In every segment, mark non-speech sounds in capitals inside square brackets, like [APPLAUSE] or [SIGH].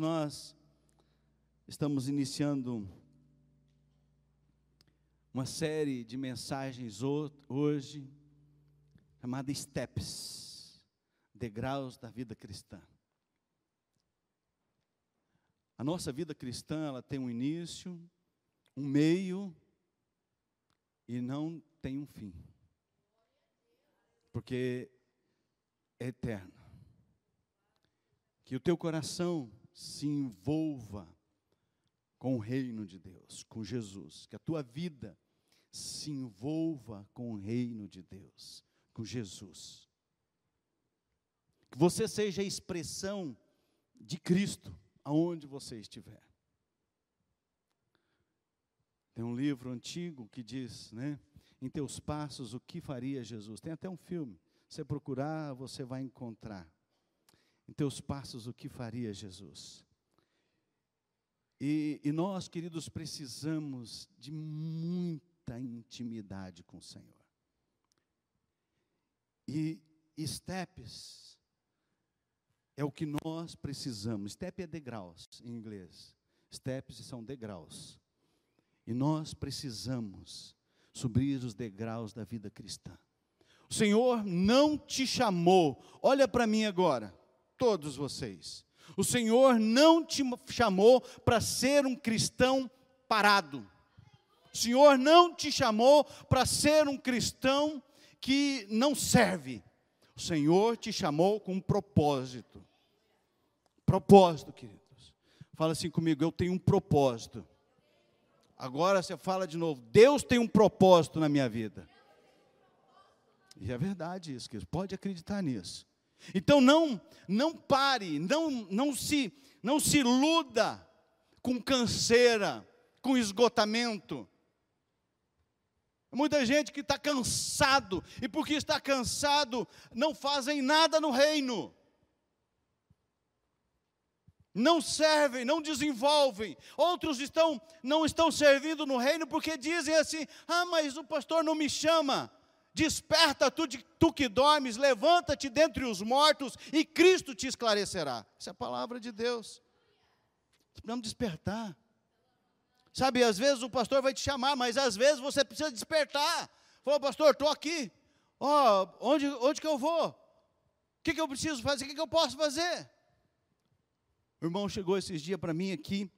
nós estamos iniciando uma série de mensagens hoje chamada Steps, degraus da vida cristã. A nossa vida cristã, ela tem um início, um meio e não tem um fim. Porque é eterno. Que o teu coração se envolva com o reino de Deus, com Jesus. Que a tua vida se envolva com o reino de Deus, com Jesus. Que você seja a expressão de Cristo aonde você estiver. Tem um livro antigo que diz, né? Em teus passos, o que faria Jesus? Tem até um filme. Você procurar, você vai encontrar. Em teus passos, o que faria Jesus? E, e nós, queridos, precisamos de muita intimidade com o Senhor. E steps é o que nós precisamos. Step é degraus em inglês. Steps são degraus. E nós precisamos subir os degraus da vida cristã. O Senhor não te chamou, olha para mim agora, todos vocês. O Senhor não te chamou para ser um cristão parado. O Senhor não te chamou para ser um cristão que não serve. O Senhor te chamou com um propósito. Propósito, queridos. Fala assim comigo, eu tenho um propósito. Agora você fala de novo, Deus tem um propósito na minha vida. E é verdade isso, queridos. Pode acreditar nisso. Então não, não pare, não, não se, não se iluda com canseira, com esgotamento. Muita gente que está cansado, e porque está cansado, não fazem nada no reino não servem, não desenvolvem. Outros estão não estão servindo no reino porque dizem assim: "Ah, mas o pastor não me chama". Desperta tu, tu que dormes, levanta-te dentre os mortos e Cristo te esclarecerá. Essa é a palavra de Deus. Precisamos despertar. Sabe, às vezes o pastor vai te chamar, mas às vezes você precisa despertar. Falou, pastor, estou aqui. Ó, oh, onde, onde que eu vou? O que, que eu preciso fazer? O que, que eu posso fazer? O irmão chegou esses dias para mim aqui,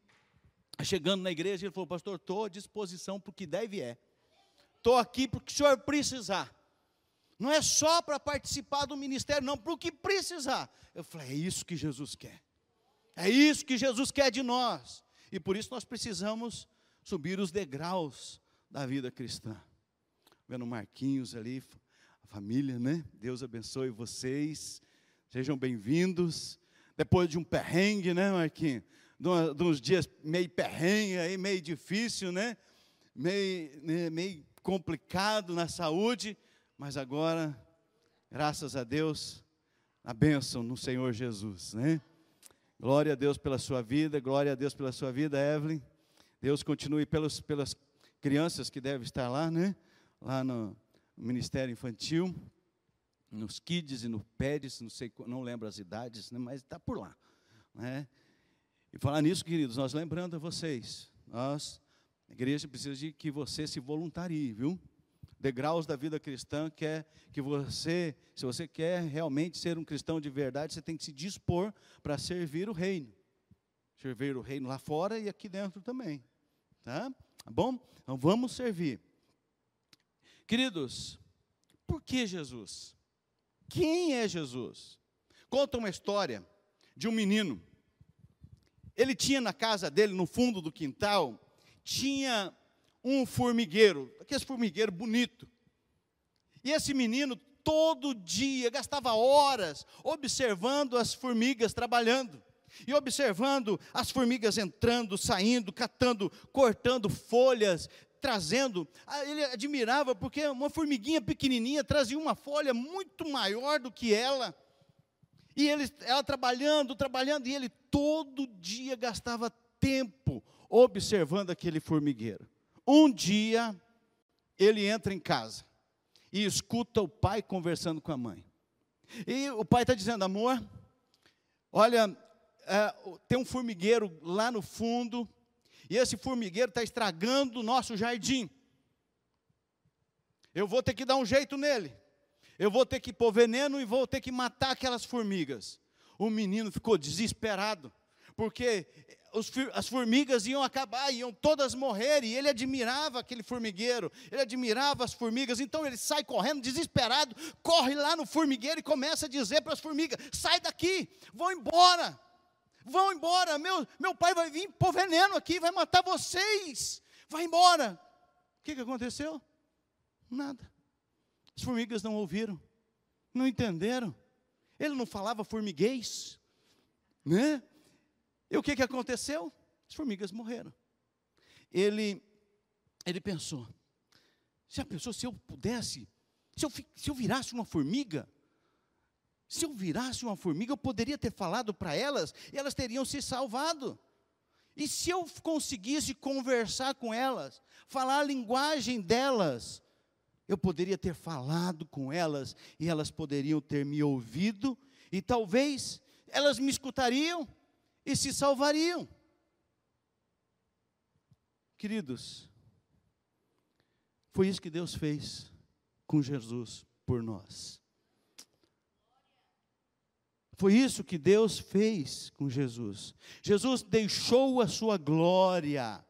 chegando na igreja, ele falou, pastor, estou à disposição para o que deve é. Estou aqui porque o senhor precisar. Não é só para participar do ministério, não, para o que precisar. Eu falei, é isso que Jesus quer. É isso que Jesus quer de nós. E por isso nós precisamos subir os degraus da vida cristã. Vendo Marquinhos ali, a família, né? Deus abençoe vocês. Sejam bem-vindos depois de um perrengue, né, Marquinhos? De, uns dias meio perrengue, aí, meio difícil, né? Meio, né, meio complicado na saúde, mas agora, graças a Deus, a bênção no Senhor Jesus, né? Glória a Deus pela sua vida, glória a Deus pela sua vida, Evelyn. Deus continue pelos, pelas crianças que devem estar lá, né? Lá no Ministério Infantil nos kids e no PEDs, não sei, não lembro as idades, né, mas está por lá. Né? E falar nisso, queridos, nós lembrando a vocês, nós, a igreja precisa de que você se voluntarie, viu? Degraus da vida cristã quer que você, se você quer realmente ser um cristão de verdade, você tem que se dispor para servir o reino. Servir o reino lá fora e aqui dentro também. Tá? Tá bom? Então vamos servir. Queridos, por que Jesus? Quem é Jesus? Conta uma história de um menino. Ele tinha na casa dele, no fundo do quintal, tinha um formigueiro, aquele formigueiro bonito. E esse menino todo dia gastava horas observando as formigas trabalhando e observando as formigas entrando, saindo, catando, cortando folhas, trazendo, ah, ele admirava porque uma formiguinha pequenininha trazia uma folha muito maior do que ela. E ele, ela trabalhando, trabalhando, e ele todo dia gastava tempo observando aquele formigueiro. Um dia, ele entra em casa e escuta o pai conversando com a mãe. E o pai está dizendo: amor, olha, uh, tem um formigueiro lá no fundo, e esse formigueiro está estragando o nosso jardim. Eu vou ter que dar um jeito nele. Eu vou ter que pôr veneno e vou ter que matar aquelas formigas. O menino ficou desesperado, porque os, as formigas iam acabar, iam todas morrer, e ele admirava aquele formigueiro, ele admirava as formigas, então ele sai correndo, desesperado, corre lá no formigueiro e começa a dizer para as formigas: sai daqui, vão embora, vão embora, meu, meu pai vai vir pôr veneno aqui, vai matar vocês, vai embora. O que, que aconteceu? Nada. As formigas não ouviram, não entenderam. Ele não falava formiguês, né? E o que, que aconteceu? As formigas morreram. Ele, ele pensou: se a pessoa, se eu pudesse, se eu, se eu virasse uma formiga, se eu virasse uma formiga, eu poderia ter falado para elas e elas teriam se salvado. E se eu conseguisse conversar com elas, falar a linguagem delas, eu poderia ter falado com elas e elas poderiam ter me ouvido e talvez elas me escutariam e se salvariam. Queridos, foi isso que Deus fez com Jesus por nós. Foi isso que Deus fez com Jesus. Jesus deixou a sua glória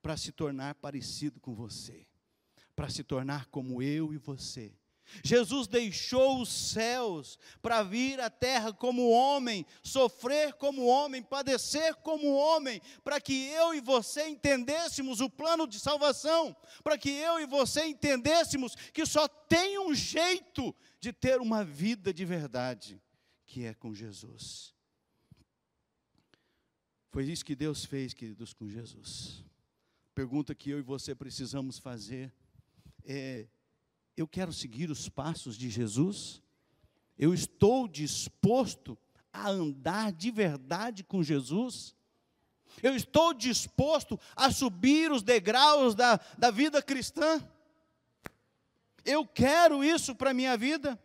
para se tornar parecido com você, para se tornar como eu e você. Jesus deixou os céus para vir à terra como homem, sofrer como homem, padecer como homem, para que eu e você entendêssemos o plano de salvação, para que eu e você entendêssemos que só tem um jeito de ter uma vida de verdade, que é com Jesus. Foi isso que Deus fez, queridos, com Jesus. Pergunta que eu e você precisamos fazer é eu quero seguir os passos de Jesus? Eu estou disposto a andar de verdade com Jesus? Eu estou disposto a subir os degraus da, da vida cristã? Eu quero isso para a minha vida?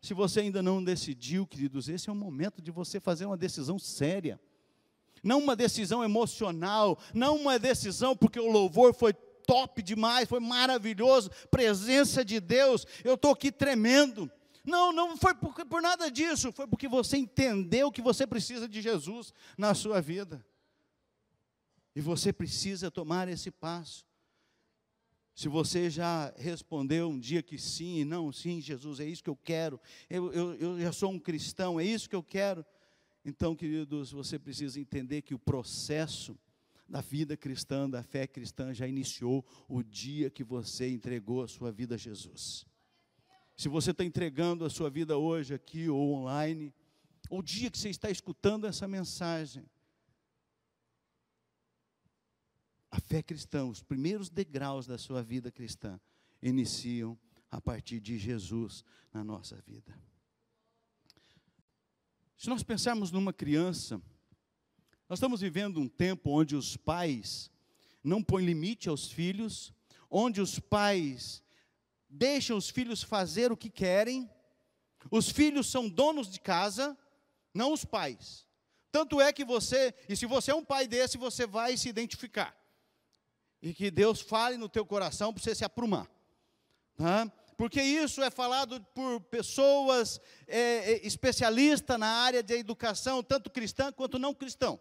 Se você ainda não decidiu, queridos, esse é o momento de você fazer uma decisão séria. Não uma decisão emocional, não uma decisão porque o louvor foi top demais, foi maravilhoso, presença de Deus, eu estou aqui tremendo. Não, não foi por, por nada disso, foi porque você entendeu que você precisa de Jesus na sua vida. E você precisa tomar esse passo. Se você já respondeu um dia que sim, não, sim, Jesus, é isso que eu quero, eu, eu, eu já sou um cristão, é isso que eu quero. Então, queridos, você precisa entender que o processo da vida cristã, da fé cristã, já iniciou o dia que você entregou a sua vida a Jesus. Se você está entregando a sua vida hoje aqui ou online, ou o dia que você está escutando essa mensagem, a fé cristã, os primeiros degraus da sua vida cristã, iniciam a partir de Jesus na nossa vida. Se nós pensarmos numa criança, nós estamos vivendo um tempo onde os pais não põem limite aos filhos, onde os pais deixam os filhos fazer o que querem, os filhos são donos de casa, não os pais. Tanto é que você, e se você é um pai desse, você vai se identificar. E que Deus fale no teu coração para você se aprumar. Tá? Porque isso é falado por pessoas é, é especialistas na área de educação, tanto cristã quanto não cristão.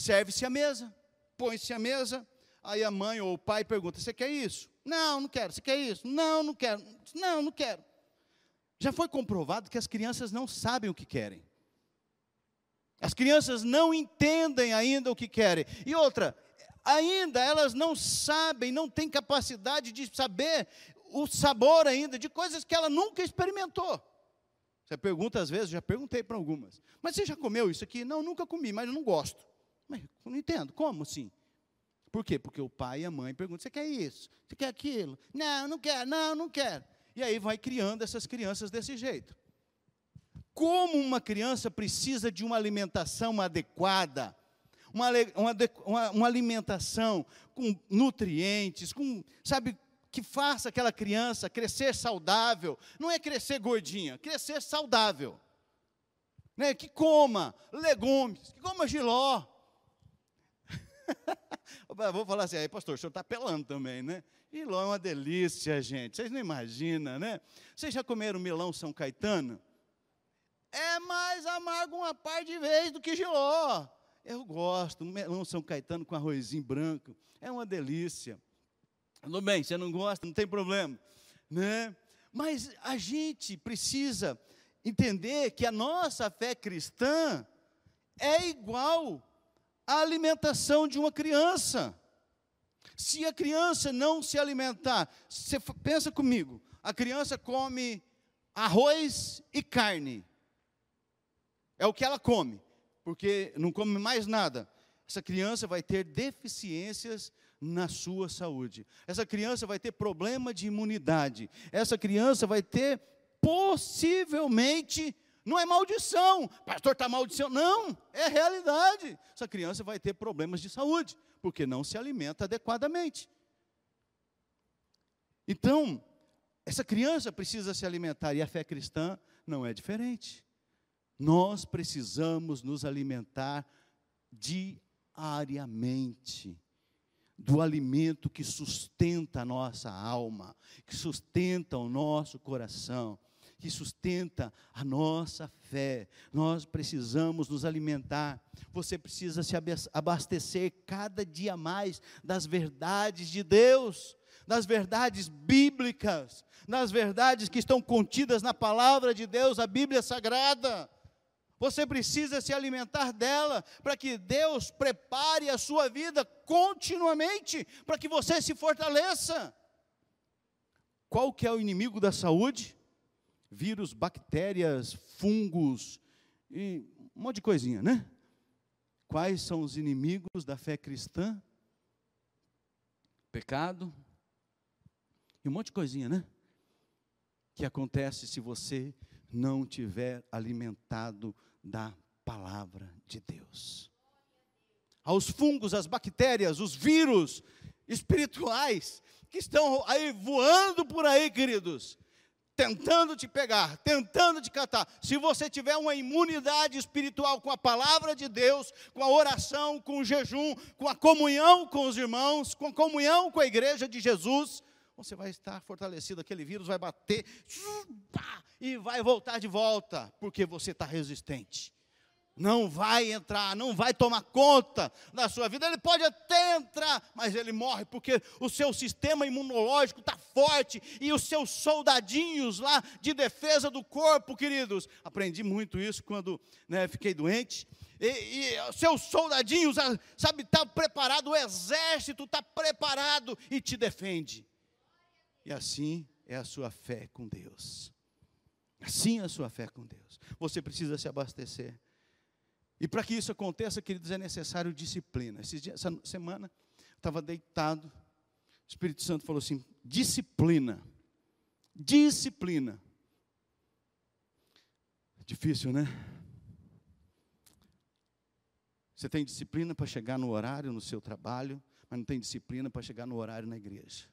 Serve-se a mesa, põe-se a mesa, aí a mãe ou o pai pergunta: Você quer isso? Não, não quero. Você quer isso? Não, não quero. Não, não quero. Já foi comprovado que as crianças não sabem o que querem. As crianças não entendem ainda o que querem. E outra, ainda elas não sabem, não têm capacidade de saber o sabor ainda de coisas que ela nunca experimentou. Você pergunta às vezes, já perguntei para algumas, mas você já comeu isso aqui? Não, nunca comi, mas eu não gosto. Mas não entendo, como assim? Por quê? Porque o pai e a mãe perguntam: você quer isso? Você quer aquilo? Não, não quero, não, não quero. E aí vai criando essas crianças desse jeito. Como uma criança precisa de uma alimentação adequada, uma, uma, uma alimentação com nutrientes, com, sabe, que faça aquela criança crescer saudável, não é crescer gordinha, crescer saudável. né, que coma legumes, que coma giló. [LAUGHS] Vou falar assim, aí, pastor, o senhor está pelando também, né? Giló é uma delícia, gente. Vocês não imaginam, né? Vocês já comeram melão São Caetano? É mais amargo uma par de vezes do que giló. Eu gosto, melão São Caetano com arrozinho branco. É uma delícia. Tudo bem, você não gosta, não tem problema, né? Mas a gente precisa entender que a nossa fé cristã é igual à alimentação de uma criança. Se a criança não se alimentar, você pensa comigo, a criança come arroz e carne. É o que ela come, porque não come mais nada. Essa criança vai ter deficiências na sua saúde. Essa criança vai ter problema de imunidade. Essa criança vai ter possivelmente, não é maldição, pastor está maldição, não, é realidade. Essa criança vai ter problemas de saúde, porque não se alimenta adequadamente. Então, essa criança precisa se alimentar e a fé cristã não é diferente. Nós precisamos nos alimentar diariamente do alimento que sustenta a nossa alma, que sustenta o nosso coração que sustenta a nossa fé. Nós precisamos nos alimentar. Você precisa se abastecer cada dia mais das verdades de Deus, das verdades bíblicas, das verdades que estão contidas na palavra de Deus, a Bíblia Sagrada. Você precisa se alimentar dela para que Deus prepare a sua vida continuamente, para que você se fortaleça. Qual que é o inimigo da saúde? Vírus, bactérias, fungos e um monte de coisinha, né? Quais são os inimigos da fé cristã? Pecado e um monte de coisinha, né? Que acontece se você não tiver alimentado da palavra de Deus. Aos fungos, às bactérias, os vírus espirituais que estão aí voando por aí, queridos tentando te pegar, tentando te catar. Se você tiver uma imunidade espiritual com a palavra de Deus, com a oração, com o jejum, com a comunhão com os irmãos, com a comunhão com a igreja de Jesus, você vai estar fortalecido. Aquele vírus vai bater e vai voltar de volta, porque você está resistente não vai entrar, não vai tomar conta da sua vida. Ele pode até entrar, mas ele morre porque o seu sistema imunológico está forte e os seus soldadinhos lá de defesa do corpo, queridos. Aprendi muito isso quando né, fiquei doente. E, e seus soldadinhos, sabe, está preparado, o exército está preparado e te defende. E assim é a sua fé com Deus. Assim é a sua fé com Deus. Você precisa se abastecer. E para que isso aconteça, queridos, é necessário disciplina. Dias, essa semana, estava deitado, o Espírito Santo falou assim: disciplina. Disciplina. Difícil, né? Você tem disciplina para chegar no horário no seu trabalho, mas não tem disciplina para chegar no horário na igreja.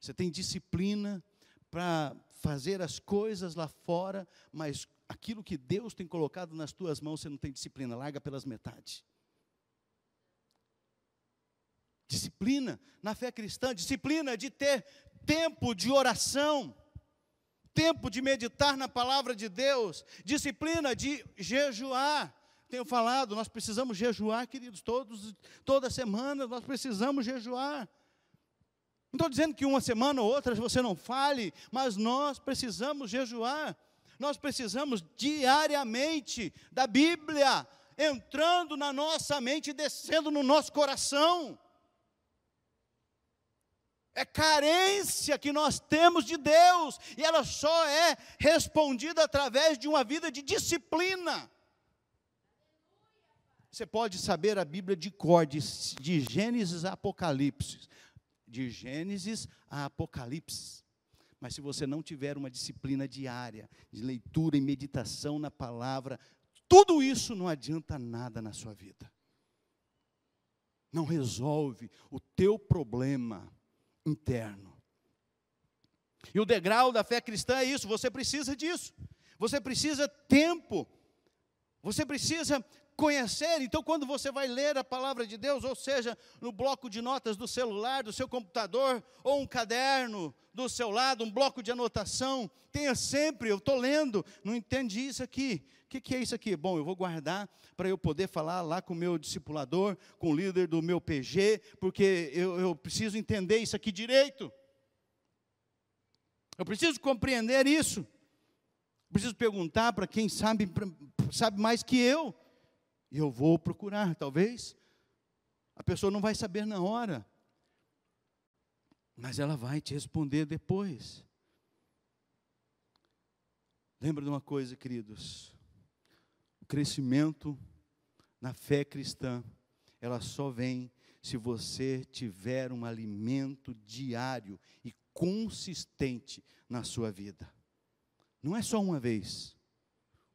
Você tem disciplina para fazer as coisas lá fora, mas aquilo que Deus tem colocado nas tuas mãos, você não tem disciplina, larga pelas metades. Disciplina na fé cristã, disciplina de ter tempo de oração, tempo de meditar na palavra de Deus, disciplina de jejuar. Tenho falado, nós precisamos jejuar, queridos, todos, toda semana nós precisamos jejuar. Não estou dizendo que uma semana ou outra você não fale, mas nós precisamos jejuar nós precisamos diariamente da Bíblia entrando na nossa mente e descendo no nosso coração. É carência que nós temos de Deus, e ela só é respondida através de uma vida de disciplina. Você pode saber a Bíblia de cor, de, de Gênesis a Apocalipse. De Gênesis a Apocalipse. Mas se você não tiver uma disciplina diária de leitura e meditação na palavra, tudo isso não adianta nada na sua vida. Não resolve o teu problema interno. E o degrau da fé cristã é isso, você precisa disso. Você precisa tempo Você precisa conhecer. Então, quando você vai ler a palavra de Deus, ou seja, no bloco de notas do celular, do seu computador, ou um caderno do seu lado, um bloco de anotação, tenha sempre, eu estou lendo, não entendi isso aqui. O que, que é isso aqui? Bom, eu vou guardar para eu poder falar lá com o meu discipulador, com o líder do meu PG, porque eu, eu preciso entender isso aqui direito. Eu preciso compreender isso. Preciso perguntar para quem sabe, sabe mais que eu. E eu vou procurar, talvez. A pessoa não vai saber na hora, mas ela vai te responder depois. Lembra de uma coisa, queridos? O crescimento na fé cristã, ela só vem se você tiver um alimento diário e consistente na sua vida. Não é só uma vez.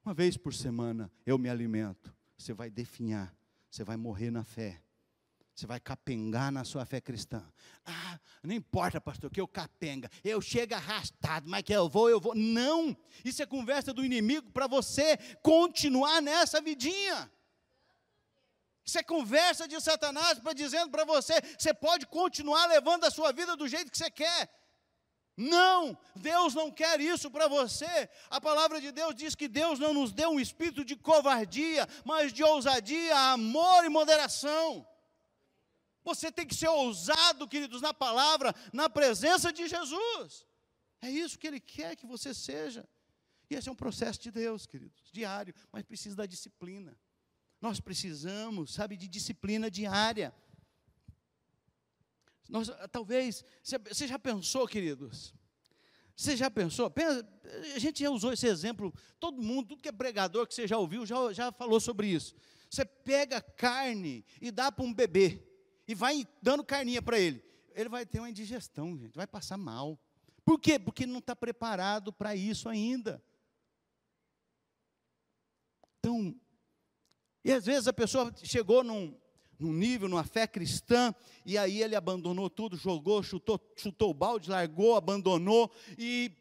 Uma vez por semana eu me alimento. Você vai definhar, você vai morrer na fé. Você vai capengar na sua fé cristã. Ah, não importa, pastor, que eu capenga. Eu chego arrastado, mas que eu vou, eu vou. Não! Isso é conversa do inimigo para você continuar nessa vidinha. Isso é conversa de Satanás para dizendo para você, você pode continuar levando a sua vida do jeito que você quer. Não, Deus não quer isso para você. A palavra de Deus diz que Deus não nos deu um espírito de covardia, mas de ousadia, amor e moderação. Você tem que ser ousado, queridos, na palavra, na presença de Jesus. É isso que Ele quer que você seja. E esse é um processo de Deus, queridos, diário, mas precisa da disciplina. Nós precisamos, sabe, de disciplina diária. Nós, talvez, você já pensou, queridos? Você já pensou? A gente já usou esse exemplo, todo mundo, tudo que é pregador que você já ouviu, já, já falou sobre isso. Você pega carne e dá para um bebê, e vai dando carninha para ele. Ele vai ter uma indigestão, gente, vai passar mal. Por quê? Porque não está preparado para isso ainda. Então, e às vezes a pessoa chegou num, num nível, numa fé cristã, e aí ele abandonou tudo, jogou, chutou, chutou o balde, largou, abandonou, e,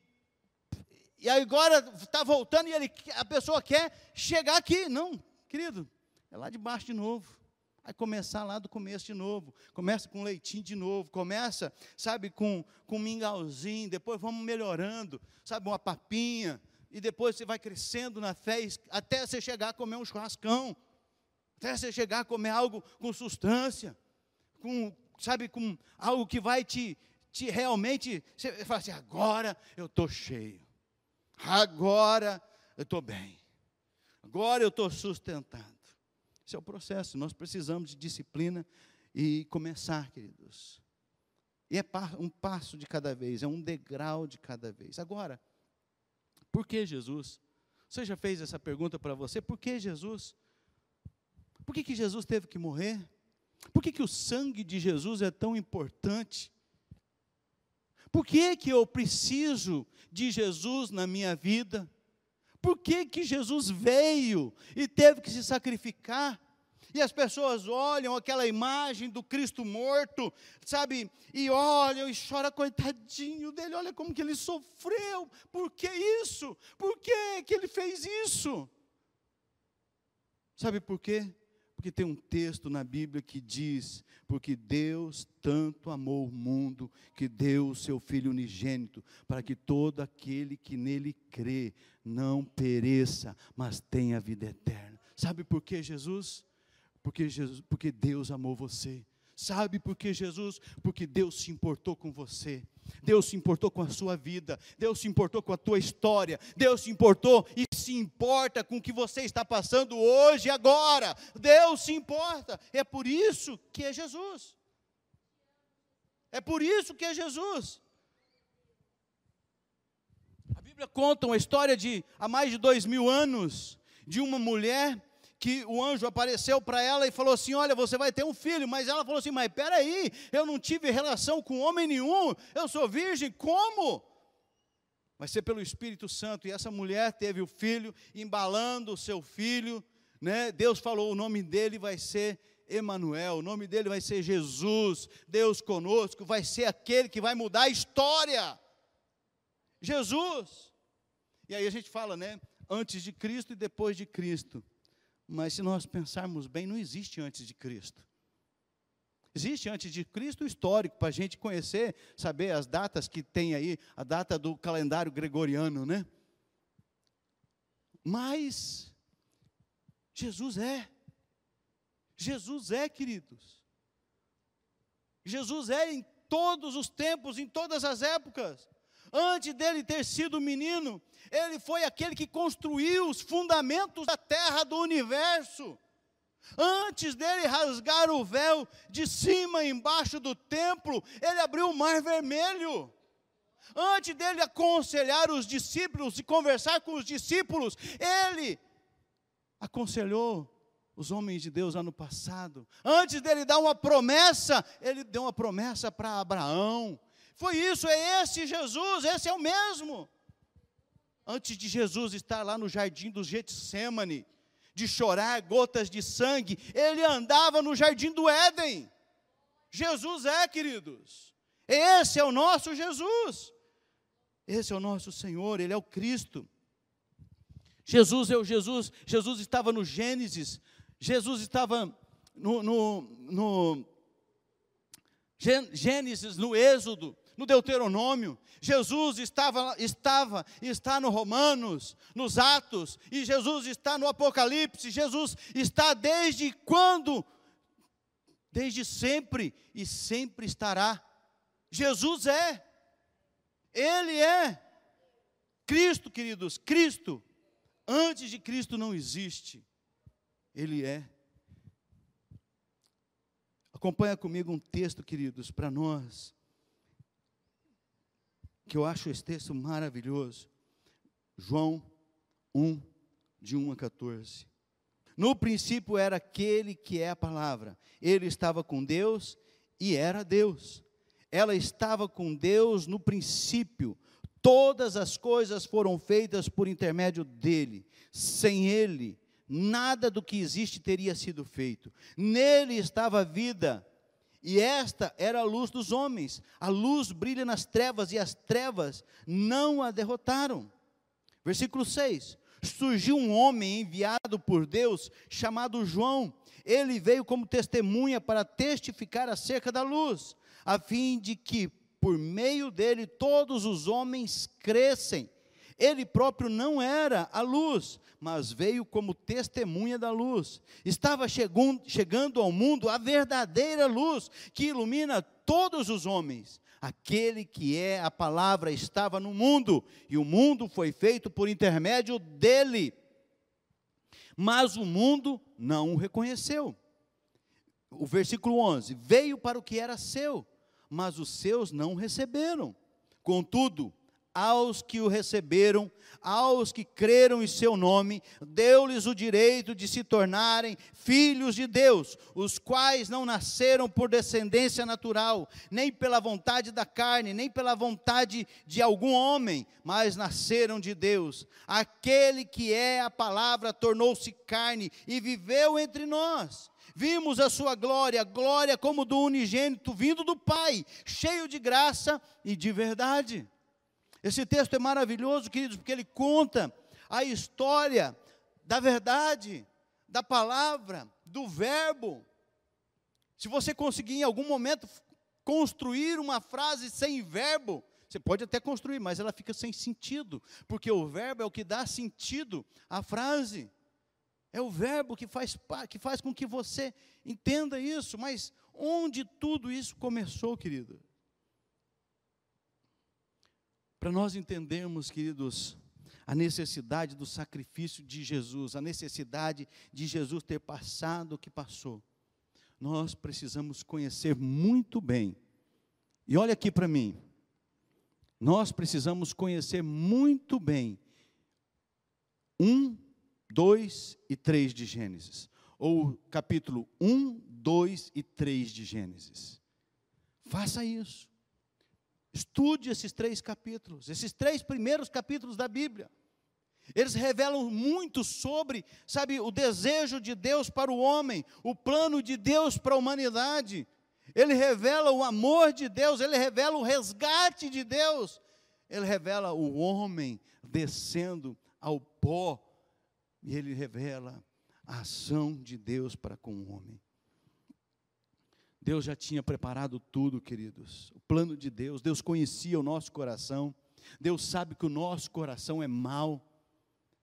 e agora está voltando e ele, a pessoa quer chegar aqui. Não, querido, é lá de baixo de novo. Vai começar lá do começo de novo. Começa com leitinho de novo. Começa, sabe, com, com mingauzinho. Depois vamos melhorando, sabe, uma papinha. E depois você vai crescendo na fé até você chegar a comer um churrascão. Até você chegar a comer algo com substância, com, sabe, com algo que vai te, te realmente, você fala assim, agora eu estou cheio, agora eu estou bem, agora eu estou sustentado. Esse é o processo, nós precisamos de disciplina e começar, queridos. E é um passo de cada vez, é um degrau de cada vez. Agora, por que Jesus? Você já fez essa pergunta para você? Por que Jesus? Por que, que Jesus teve que morrer? Por que, que o sangue de Jesus é tão importante? Por que, que eu preciso de Jesus na minha vida? Por que, que Jesus veio e teve que se sacrificar? E as pessoas olham aquela imagem do Cristo morto, sabe? E olham e choram, coitadinho dele, olha como que ele sofreu. Por que isso? Por que, que ele fez isso? Sabe por quê? Porque tem um texto na Bíblia que diz: Porque Deus tanto amou o mundo, que deu o seu Filho unigênito, para que todo aquele que nele crê não pereça, mas tenha vida eterna. Sabe por que Jesus? Porque, Jesus, porque Deus amou você. Sabe por que Jesus? Porque Deus se importou com você. Deus se importou com a sua vida, Deus se importou com a tua história, Deus se importou e se importa com o que você está passando hoje e agora. Deus se importa. É por isso que é Jesus. É por isso que é Jesus. A Bíblia conta uma história de há mais de dois mil anos de uma mulher que o anjo apareceu para ela e falou assim: Olha, você vai ter um filho. Mas ela falou assim: Mas peraí, eu não tive relação com homem nenhum, eu sou virgem, como? Vai ser pelo Espírito Santo. E essa mulher teve o filho, embalando o seu filho, né? Deus falou: o nome dele vai ser Emanuel, o nome dele vai ser Jesus, Deus conosco, vai ser aquele que vai mudar a história. Jesus. E aí a gente fala, né? Antes de Cristo e depois de Cristo. Mas se nós pensarmos bem, não existe antes de Cristo. Existe antes de Cristo histórico para a gente conhecer, saber as datas que tem aí, a data do calendário gregoriano, né? Mas Jesus é. Jesus é, queridos. Jesus é em todos os tempos, em todas as épocas. Antes dele ter sido menino, ele foi aquele que construiu os fundamentos da terra, do universo. Antes dele rasgar o véu de cima e embaixo do templo, ele abriu o mar vermelho. Antes dele aconselhar os discípulos e conversar com os discípulos, ele aconselhou os homens de Deus ano passado. Antes dele dar uma promessa, ele deu uma promessa para Abraão. Foi isso, é esse Jesus, esse é o mesmo. Antes de Jesus estar lá no jardim do Getsemane, de chorar gotas de sangue, ele andava no jardim do Éden. Jesus é, queridos. Esse é o nosso Jesus. Esse é o nosso Senhor, ele é o Cristo. Jesus é o Jesus, Jesus estava no Gênesis, Jesus estava no, no, no Gênesis, no Êxodo, no Deuteronômio, Jesus estava, estava, está no Romanos, nos Atos, e Jesus está no Apocalipse, Jesus está desde quando? Desde sempre e sempre estará. Jesus é, Ele é. Cristo, queridos, Cristo, antes de Cristo não existe, Ele é. Acompanha comigo um texto, queridos, para nós que eu acho esse texto maravilhoso. João 1, de 1 a 14. No princípio era aquele que é a palavra. Ele estava com Deus e era Deus. Ela estava com Deus no princípio. Todas as coisas foram feitas por intermédio dele. Sem ele, nada do que existe teria sido feito. Nele estava a vida e esta era a luz dos homens. A luz brilha nas trevas e as trevas não a derrotaram. Versículo 6. Surgiu um homem enviado por Deus chamado João. Ele veio como testemunha para testificar acerca da luz, a fim de que por meio dele todos os homens crescem. Ele próprio não era a luz, mas veio como testemunha da luz. Estava chegando ao mundo a verdadeira luz que ilumina todos os homens. Aquele que é a palavra estava no mundo, e o mundo foi feito por intermédio dele. Mas o mundo não o reconheceu. O versículo 11: Veio para o que era seu, mas os seus não receberam. Contudo, aos que o receberam, aos que creram em seu nome, deu-lhes o direito de se tornarem filhos de Deus, os quais não nasceram por descendência natural, nem pela vontade da carne, nem pela vontade de algum homem, mas nasceram de Deus. Aquele que é a palavra tornou-se carne e viveu entre nós vimos a sua glória, glória como do unigênito vindo do Pai, cheio de graça e de verdade. Esse texto é maravilhoso, queridos, porque ele conta a história da verdade, da palavra, do verbo. Se você conseguir em algum momento construir uma frase sem verbo, você pode até construir, mas ela fica sem sentido, porque o verbo é o que dá sentido à frase. É o verbo que faz, que faz com que você entenda isso, mas onde tudo isso começou, querido? Para nós entendermos, queridos, a necessidade do sacrifício de Jesus, a necessidade de Jesus ter passado o que passou, nós precisamos conhecer muito bem. E olha aqui para mim. Nós precisamos conhecer muito bem um, dois e três de Gênesis, ou capítulo 1, 2 e 3 de Gênesis. Faça isso. Estude esses três capítulos, esses três primeiros capítulos da Bíblia. Eles revelam muito sobre, sabe, o desejo de Deus para o homem, o plano de Deus para a humanidade. Ele revela o amor de Deus, ele revela o resgate de Deus. Ele revela o homem descendo ao pó, e ele revela a ação de Deus para com o homem. Deus já tinha preparado tudo, queridos. O plano de Deus, Deus conhecia o nosso coração. Deus sabe que o nosso coração é mau.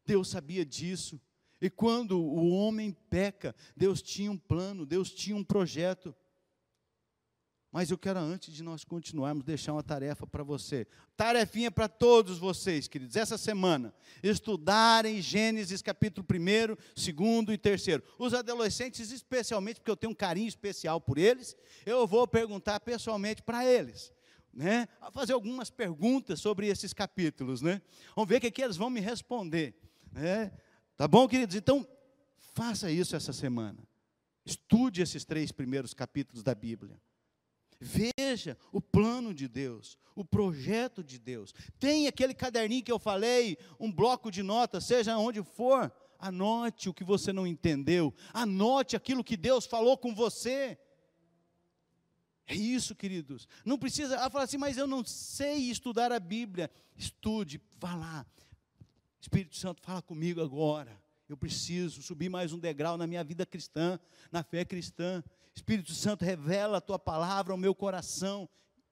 Deus sabia disso. E quando o homem peca, Deus tinha um plano, Deus tinha um projeto. Mas eu quero, antes de nós continuarmos, deixar uma tarefa para você. Tarefinha para todos vocês, queridos, essa semana. Estudarem Gênesis capítulo 1, 2 e 3. Os adolescentes, especialmente, porque eu tenho um carinho especial por eles, eu vou perguntar pessoalmente para eles. Né, a fazer algumas perguntas sobre esses capítulos, né? Vamos ver o que, que eles vão me responder, né? Tá bom, queridos? Então, faça isso essa semana. Estude esses três primeiros capítulos da Bíblia. Veja o plano de Deus, o projeto de Deus. Tem aquele caderninho que eu falei, um bloco de notas, seja onde for, anote o que você não entendeu, anote aquilo que Deus falou com você. É isso, queridos. Não precisa ah, falar assim, mas eu não sei estudar a Bíblia. Estude, vá lá. Espírito Santo, fala comigo agora. Eu preciso subir mais um degrau na minha vida cristã, na fé cristã. Espírito Santo revela a tua palavra ao meu coração.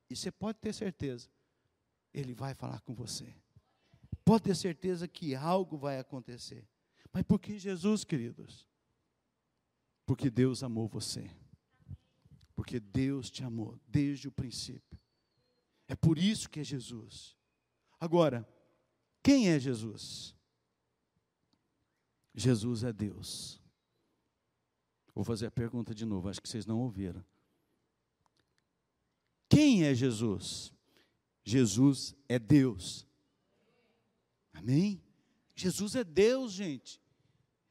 E você pode ter certeza, Ele vai falar com você. Pode ter certeza que algo vai acontecer. Mas por que Jesus, queridos? Porque Deus amou você. Porque Deus te amou desde o princípio. É por isso que é Jesus. Agora, quem é Jesus? Jesus é Deus. Vou fazer a pergunta de novo, acho que vocês não ouviram. Quem é Jesus? Jesus é Deus. Amém? Jesus é Deus, gente.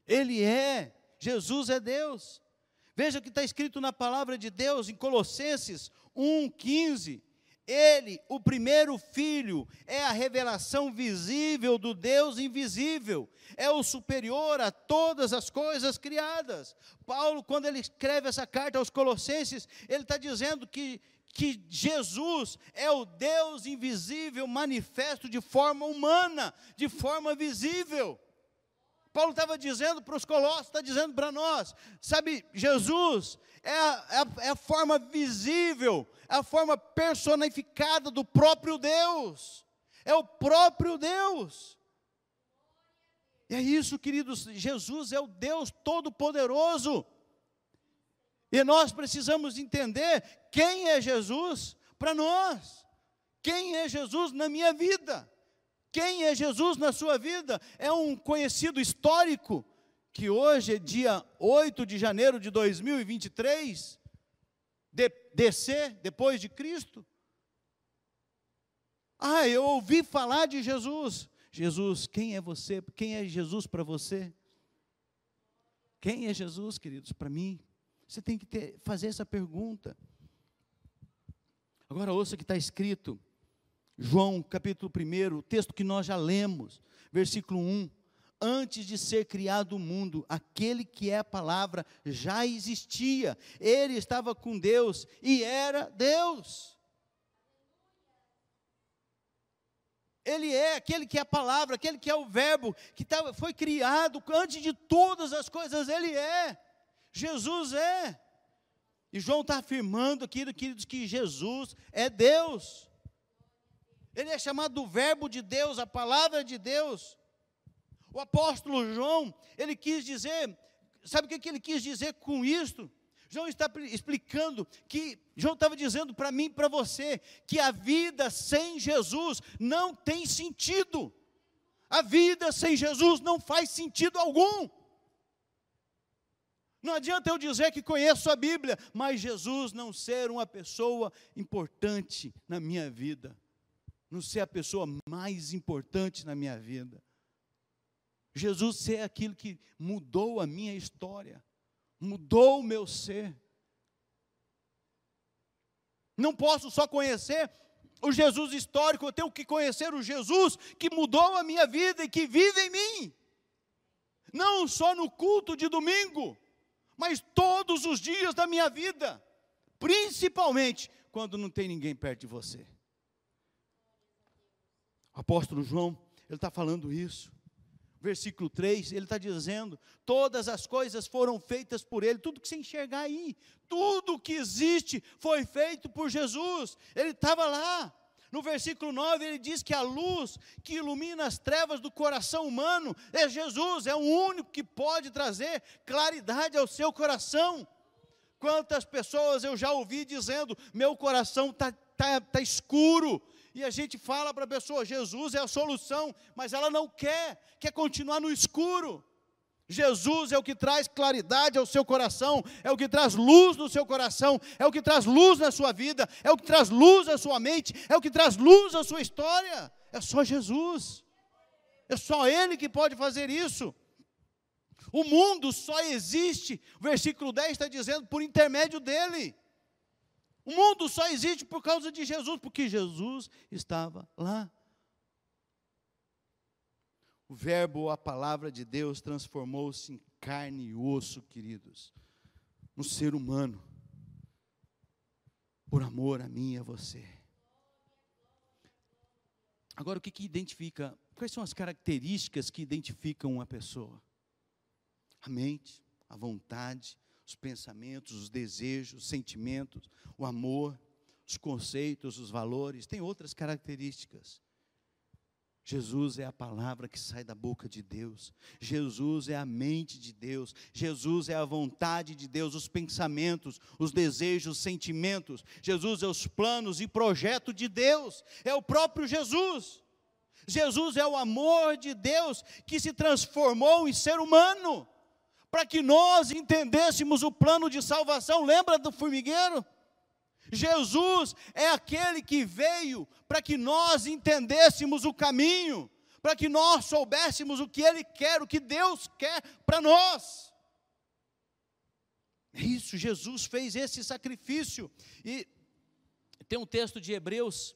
Ele é. Jesus é Deus. Veja o que está escrito na palavra de Deus em Colossenses 1,15. Ele, o primeiro filho, é a revelação visível do Deus invisível, é o superior a todas as coisas criadas. Paulo, quando ele escreve essa carta aos Colossenses, ele está dizendo que, que Jesus é o Deus invisível manifesto de forma humana, de forma visível. Paulo estava dizendo para os colossos, está dizendo para nós, sabe, Jesus é a, é, a, é a, forma visível, é a forma personificada do próprio Deus, é o próprio Deus. E é isso, queridos, Jesus é o Deus Todo-Poderoso, e nós precisamos entender quem é Jesus para nós, quem é Jesus na minha vida. Quem é Jesus na sua vida? É um conhecido histórico, que hoje é dia 8 de janeiro de 2023, de, DC, depois de Cristo. Ah, eu ouvi falar de Jesus. Jesus, quem é você? Quem é Jesus para você? Quem é Jesus, queridos, para mim? Você tem que ter, fazer essa pergunta. Agora ouça o que está escrito João capítulo 1, o texto que nós já lemos, versículo 1. Antes de ser criado o mundo, aquele que é a palavra já existia, ele estava com Deus e era Deus. Ele é aquele que é a palavra, aquele que é o verbo, que foi criado antes de todas as coisas, ele é. Jesus é. E João está afirmando aqui, queridos, que Jesus é Deus. Ele é chamado do Verbo de Deus, a palavra de Deus. O apóstolo João, ele quis dizer, sabe o que ele quis dizer com isto? João está explicando que, João estava dizendo para mim e para você, que a vida sem Jesus não tem sentido. A vida sem Jesus não faz sentido algum. Não adianta eu dizer que conheço a Bíblia, mas Jesus não ser uma pessoa importante na minha vida não ser a pessoa mais importante na minha vida. Jesus ser aquilo que mudou a minha história, mudou o meu ser. Não posso só conhecer o Jesus histórico, eu tenho que conhecer o Jesus que mudou a minha vida e que vive em mim. Não só no culto de domingo, mas todos os dias da minha vida, principalmente quando não tem ninguém perto de você. O apóstolo João, ele está falando isso. versículo 3, ele está dizendo: todas as coisas foram feitas por ele, tudo que você enxergar aí, tudo que existe foi feito por Jesus, ele estava lá. No versículo 9, ele diz que a luz que ilumina as trevas do coração humano é Jesus, é o único que pode trazer claridade ao seu coração. Quantas pessoas eu já ouvi dizendo: meu coração está tá, tá escuro, e a gente fala para a pessoa: Jesus é a solução, mas ela não quer, quer continuar no escuro. Jesus é o que traz claridade ao seu coração, é o que traz luz no seu coração, é o que traz luz na sua vida, é o que traz luz à sua mente, é o que traz luz à sua história. É só Jesus. É só Ele que pode fazer isso. O mundo só existe, o versículo 10 está dizendo, por intermédio dEle. O mundo só existe por causa de Jesus, porque Jesus estava lá. O Verbo, a palavra de Deus, transformou-se em carne e osso, queridos, no ser humano, por amor a mim e a você. Agora, o que, que identifica? Quais são as características que identificam uma pessoa? A mente, a vontade, os pensamentos, os desejos, os sentimentos, o amor, os conceitos, os valores, tem outras características. Jesus é a palavra que sai da boca de Deus. Jesus é a mente de Deus. Jesus é a vontade de Deus, os pensamentos, os desejos, os sentimentos. Jesus é os planos e projeto de Deus. É o próprio Jesus. Jesus é o amor de Deus que se transformou em ser humano para que nós entendêssemos o plano de salvação. Lembra do formigueiro? Jesus é aquele que veio para que nós entendêssemos o caminho, para que nós soubéssemos o que Ele quer, o que Deus quer para nós. É isso, Jesus fez esse sacrifício. E tem um texto de Hebreus,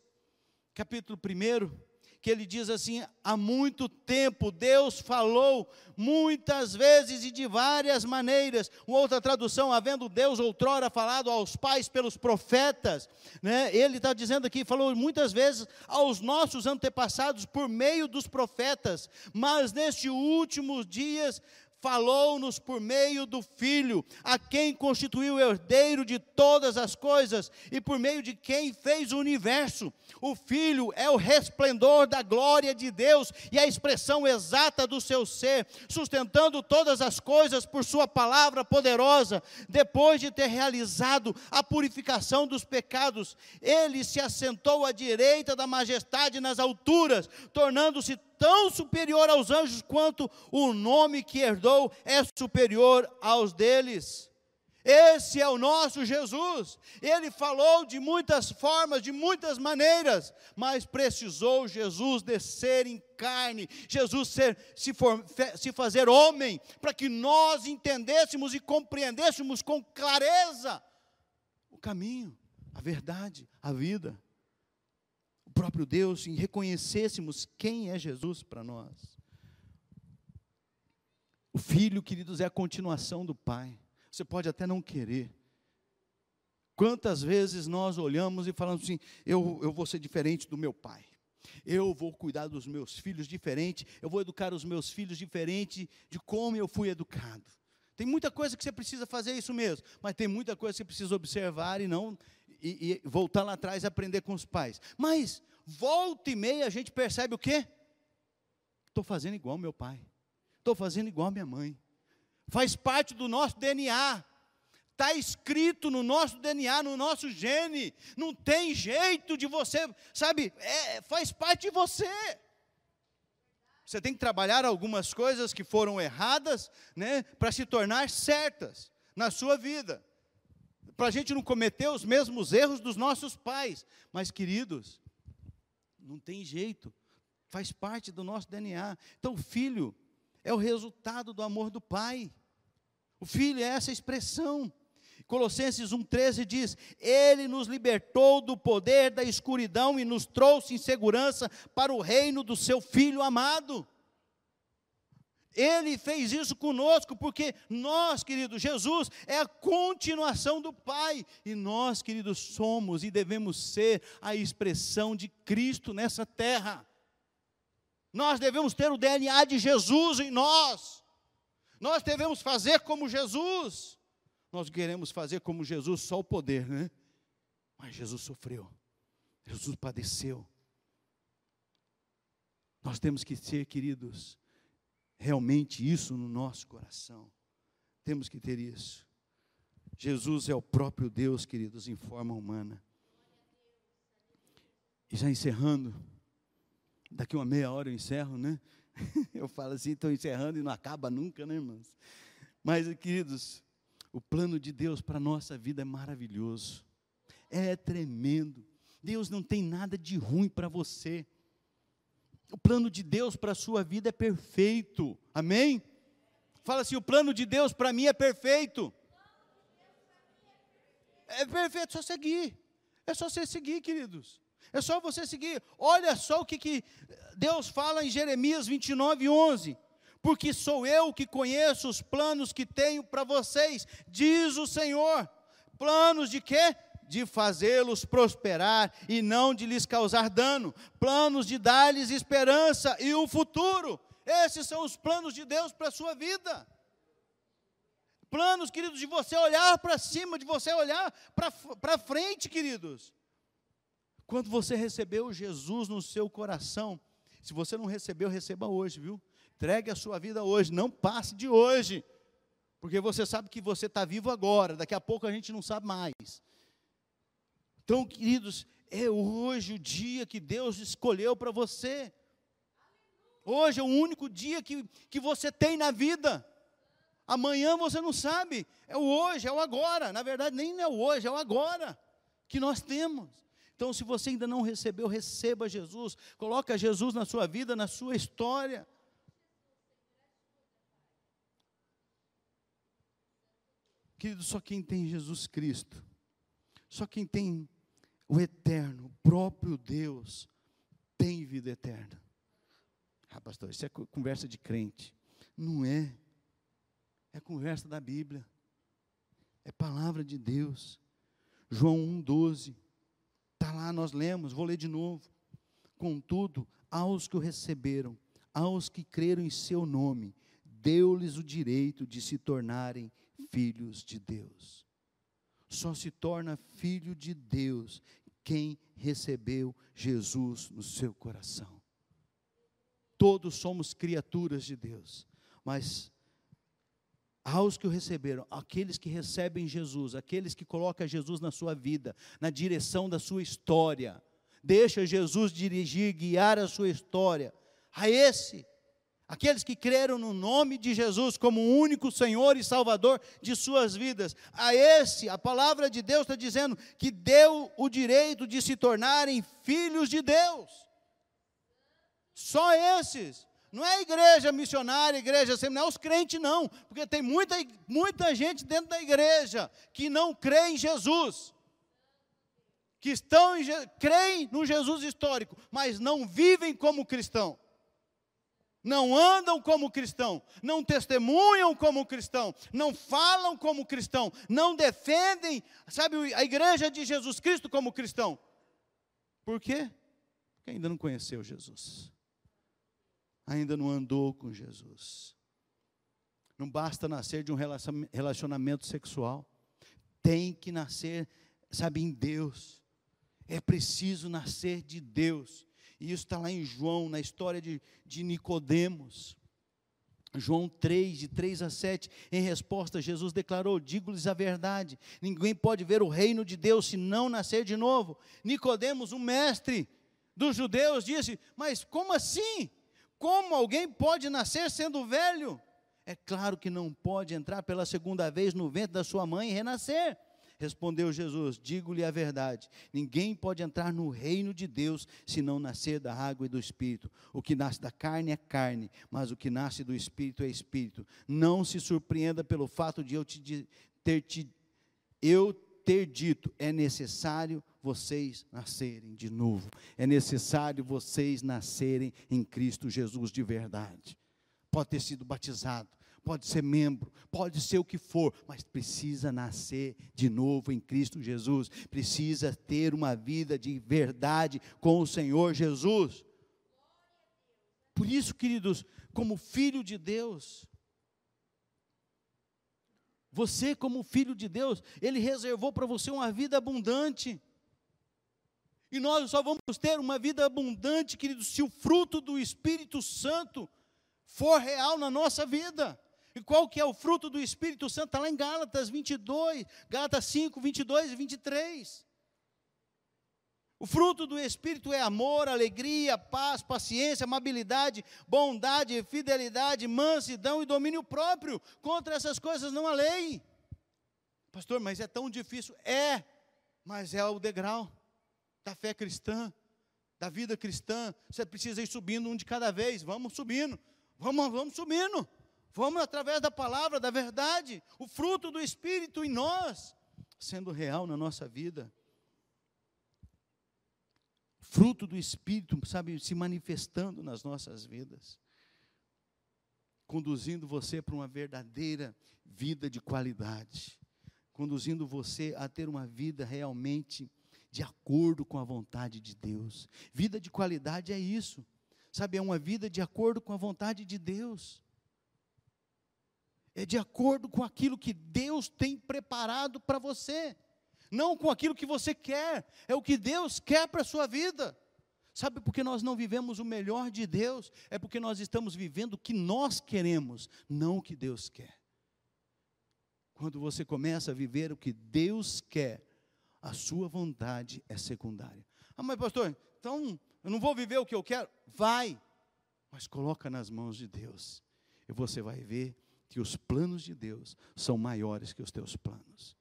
capítulo 1, que ele diz assim: há muito tempo Deus falou muitas vezes e de várias maneiras. Uma outra tradução, havendo Deus outrora falado aos pais pelos profetas, né? ele está dizendo aqui, falou muitas vezes aos nossos antepassados por meio dos profetas, mas nestes últimos dias falou-nos por meio do Filho, a quem constituiu o herdeiro de todas as coisas e por meio de quem fez o universo. O Filho é o resplendor da glória de Deus e a expressão exata do seu ser, sustentando todas as coisas por Sua palavra poderosa. Depois de ter realizado a purificação dos pecados, ele se assentou à direita da majestade nas alturas, tornando-se tão superior aos anjos quanto o nome que herdou é superior aos deles. Esse é o nosso Jesus. Ele falou de muitas formas, de muitas maneiras, mas precisou Jesus descer em carne, Jesus ser, se, for, se fazer homem, para que nós entendêssemos e compreendêssemos com clareza o caminho, a verdade, a vida próprio Deus e reconhecêssemos quem é Jesus para nós. O filho, queridos, é a continuação do pai. Você pode até não querer. Quantas vezes nós olhamos e falamos assim: eu, eu vou ser diferente do meu pai, eu vou cuidar dos meus filhos diferente, eu vou educar os meus filhos diferente de como eu fui educado. Tem muita coisa que você precisa fazer isso mesmo, mas tem muita coisa que você precisa observar e não e, e voltar lá atrás e aprender com os pais. Mas, volta e meia, a gente percebe o quê? Estou fazendo igual meu pai. Estou fazendo igual minha mãe. Faz parte do nosso DNA. Está escrito no nosso DNA, no nosso gene. Não tem jeito de você, sabe? É, faz parte de você. Você tem que trabalhar algumas coisas que foram erradas, né, para se tornar certas na sua vida para a gente não cometer os mesmos erros dos nossos pais. Mas, queridos, não tem jeito, faz parte do nosso DNA. Então, o filho é o resultado do amor do pai. O filho é essa expressão. Colossenses 1,13 diz: Ele nos libertou do poder da escuridão e nos trouxe em segurança para o reino do seu Filho amado. Ele fez isso conosco, porque nós, querido, Jesus é a continuação do Pai, e nós, queridos, somos e devemos ser a expressão de Cristo nessa terra. Nós devemos ter o DNA de Jesus em nós. Nós devemos fazer como Jesus. Nós queremos fazer como Jesus, só o poder, né? Mas Jesus sofreu. Jesus padeceu. Nós temos que ser, queridos, realmente isso no nosso coração. Temos que ter isso. Jesus é o próprio Deus, queridos, em forma humana. E já encerrando, Daqui uma meia hora eu encerro, né? [LAUGHS] Eu falo assim, estou encerrando e não acaba nunca, né, irmãos? Mas, queridos, o plano de Deus para a nossa vida é maravilhoso, é tremendo. Deus não tem nada de ruim para você. O plano de Deus para a sua vida é perfeito, amém? Fala assim: o plano de Deus para mim é perfeito. É perfeito, só seguir. É só você seguir, queridos. É só você seguir. Olha só o que, que Deus fala em Jeremias 29, 11. Porque sou eu que conheço os planos que tenho para vocês, diz o Senhor. Planos de quê? De fazê-los prosperar e não de lhes causar dano. Planos de dar-lhes esperança e um futuro. Esses são os planos de Deus para a sua vida. Planos, queridos, de você olhar para cima, de você olhar para frente, queridos. Quando você recebeu Jesus no seu coração, se você não recebeu, receba hoje, viu? Entregue a sua vida hoje, não passe de hoje, porque você sabe que você está vivo agora, daqui a pouco a gente não sabe mais. Então, queridos, é hoje o dia que Deus escolheu para você. Hoje é o único dia que, que você tem na vida. Amanhã você não sabe. É o hoje, é o agora. Na verdade, nem é o hoje, é o agora que nós temos. Então, se você ainda não recebeu, receba Jesus. Coloca Jesus na sua vida, na sua história. Querido, só quem tem Jesus Cristo, só quem tem o eterno, o próprio Deus, tem vida eterna. Ah, pastor, isso é conversa de crente. Não é. É conversa da Bíblia. É palavra de Deus. João 1,12. Está lá, nós lemos, vou ler de novo. Contudo, aos que o receberam, aos que creram em seu nome, deu-lhes o direito de se tornarem filhos de Deus. Só se torna filho de Deus quem recebeu Jesus no seu coração. Todos somos criaturas de Deus, mas aos que o receberam, aqueles que recebem Jesus, aqueles que colocam Jesus na sua vida, na direção da sua história, deixa Jesus dirigir, guiar a sua história, a esse, aqueles que creram no nome de Jesus como o único Senhor e Salvador de suas vidas, a esse, a palavra de Deus está dizendo que deu o direito de se tornarem filhos de Deus, só esses, não é igreja missionária, igreja sempre, não é os crentes, não, porque tem muita, muita gente dentro da igreja que não crê em Jesus, que estão em, creem no Jesus histórico, mas não vivem como cristão, não andam como cristão, não testemunham como cristão, não falam como cristão, não defendem, sabe, a igreja de Jesus Cristo como cristão. Por quê? Porque ainda não conheceu Jesus ainda não andou com Jesus. Não basta nascer de um relacionamento sexual, tem que nascer, sabe, em Deus. É preciso nascer de Deus. E isso está lá em João, na história de, de Nicodemos. João 3, de 3 a 7, em resposta, Jesus declarou: Digo-lhes a verdade, ninguém pode ver o reino de Deus se não nascer de novo. Nicodemos, o mestre dos judeus, disse: Mas como assim? Como alguém pode nascer sendo velho? É claro que não pode entrar pela segunda vez no ventre da sua mãe e renascer. Respondeu Jesus: Digo-lhe a verdade: ninguém pode entrar no reino de Deus se não nascer da água e do espírito. O que nasce da carne é carne, mas o que nasce do espírito é espírito. Não se surpreenda pelo fato de eu te ter te, eu ter dito: é necessário vocês nascerem de novo. É necessário vocês nascerem em Cristo Jesus de verdade. Pode ter sido batizado, pode ser membro, pode ser o que for, mas precisa nascer de novo em Cristo Jesus. Precisa ter uma vida de verdade com o Senhor Jesus. Por isso, queridos, como filho de Deus, você, como filho de Deus, Ele reservou para você uma vida abundante. E nós só vamos ter uma vida abundante, queridos, se o fruto do Espírito Santo for real na nossa vida. E qual que é o fruto do Espírito Santo? Está lá em Gálatas 22, Gálatas 5, 22 e 23. O fruto do Espírito é amor, alegria, paz, paciência, amabilidade, bondade, fidelidade, mansidão e domínio próprio. Contra essas coisas não há lei. Pastor, mas é tão difícil. É, mas é o degrau da fé cristã, da vida cristã. Você precisa ir subindo um de cada vez. Vamos subindo, vamos, vamos subindo. Vamos através da palavra, da verdade, o fruto do Espírito em nós, sendo real na nossa vida fruto do Espírito, sabe, se manifestando nas nossas vidas, conduzindo você para uma verdadeira vida de qualidade, conduzindo você a ter uma vida realmente de acordo com a vontade de Deus. Vida de qualidade é isso, sabe, é uma vida de acordo com a vontade de Deus. É de acordo com aquilo que Deus tem preparado para você não com aquilo que você quer, é o que Deus quer para a sua vida. Sabe por que nós não vivemos o melhor de Deus? É porque nós estamos vivendo o que nós queremos, não o que Deus quer. Quando você começa a viver o que Deus quer, a sua vontade é secundária. Ah, mas pastor, então eu não vou viver o que eu quero? Vai, mas coloca nas mãos de Deus. E você vai ver que os planos de Deus são maiores que os teus planos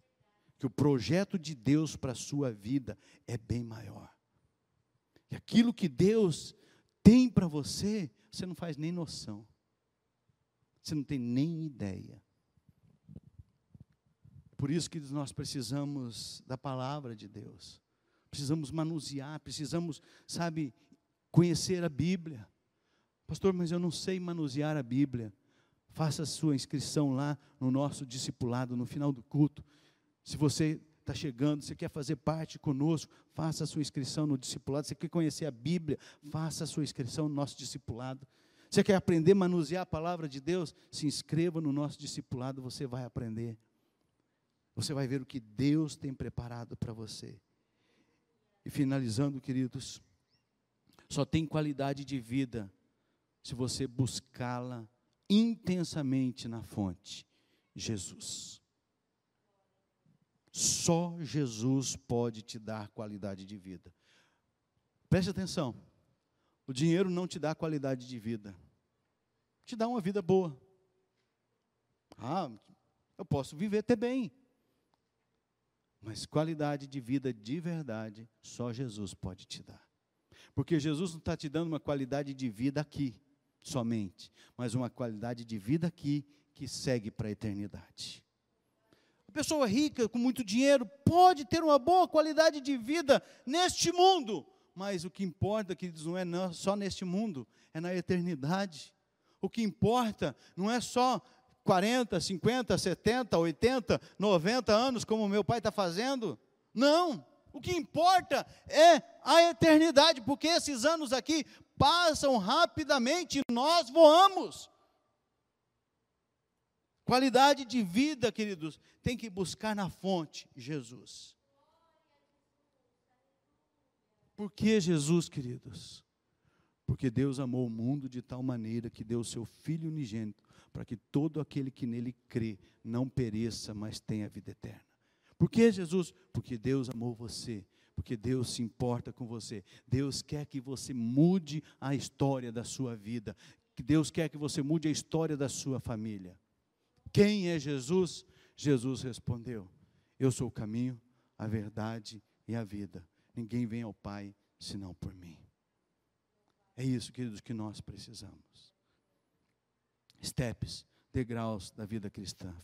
que o projeto de Deus para a sua vida é bem maior. E aquilo que Deus tem para você, você não faz nem noção. Você não tem nem ideia. Por isso que nós precisamos da palavra de Deus. Precisamos manusear, precisamos, sabe, conhecer a Bíblia. Pastor, mas eu não sei manusear a Bíblia. Faça sua inscrição lá no nosso discipulado no final do culto. Se você está chegando, você quer fazer parte conosco, faça sua inscrição no discipulado. Você quer conhecer a Bíblia, faça sua inscrição no nosso discipulado. Você quer aprender a manusear a palavra de Deus? Se inscreva no nosso discipulado, você vai aprender. Você vai ver o que Deus tem preparado para você. E finalizando, queridos, só tem qualidade de vida se você buscá-la intensamente na fonte, Jesus. Só Jesus pode te dar qualidade de vida. Preste atenção. O dinheiro não te dá qualidade de vida. Te dá uma vida boa. Ah, eu posso viver até bem. Mas qualidade de vida de verdade, só Jesus pode te dar. Porque Jesus não está te dando uma qualidade de vida aqui, somente, mas uma qualidade de vida aqui que segue para a eternidade pessoa rica, com muito dinheiro, pode ter uma boa qualidade de vida neste mundo, mas o que importa, queridos, não é só neste mundo, é na eternidade. O que importa não é só 40, 50, 70, 80, 90 anos, como meu pai está fazendo. Não. O que importa é a eternidade, porque esses anos aqui passam rapidamente e nós voamos. Qualidade de vida, queridos, tem que buscar na fonte Jesus. Por que Jesus, queridos? Porque Deus amou o mundo de tal maneira que deu o seu Filho unigênito, para que todo aquele que nele crê não pereça, mas tenha vida eterna. Por que Jesus? Porque Deus amou você, porque Deus se importa com você. Deus quer que você mude a história da sua vida, Deus quer que você mude a história da sua família. Quem é Jesus? Jesus respondeu: Eu sou o caminho, a verdade e a vida. Ninguém vem ao Pai senão por mim. É isso, queridos, que nós precisamos. Steps, degraus da vida cristã.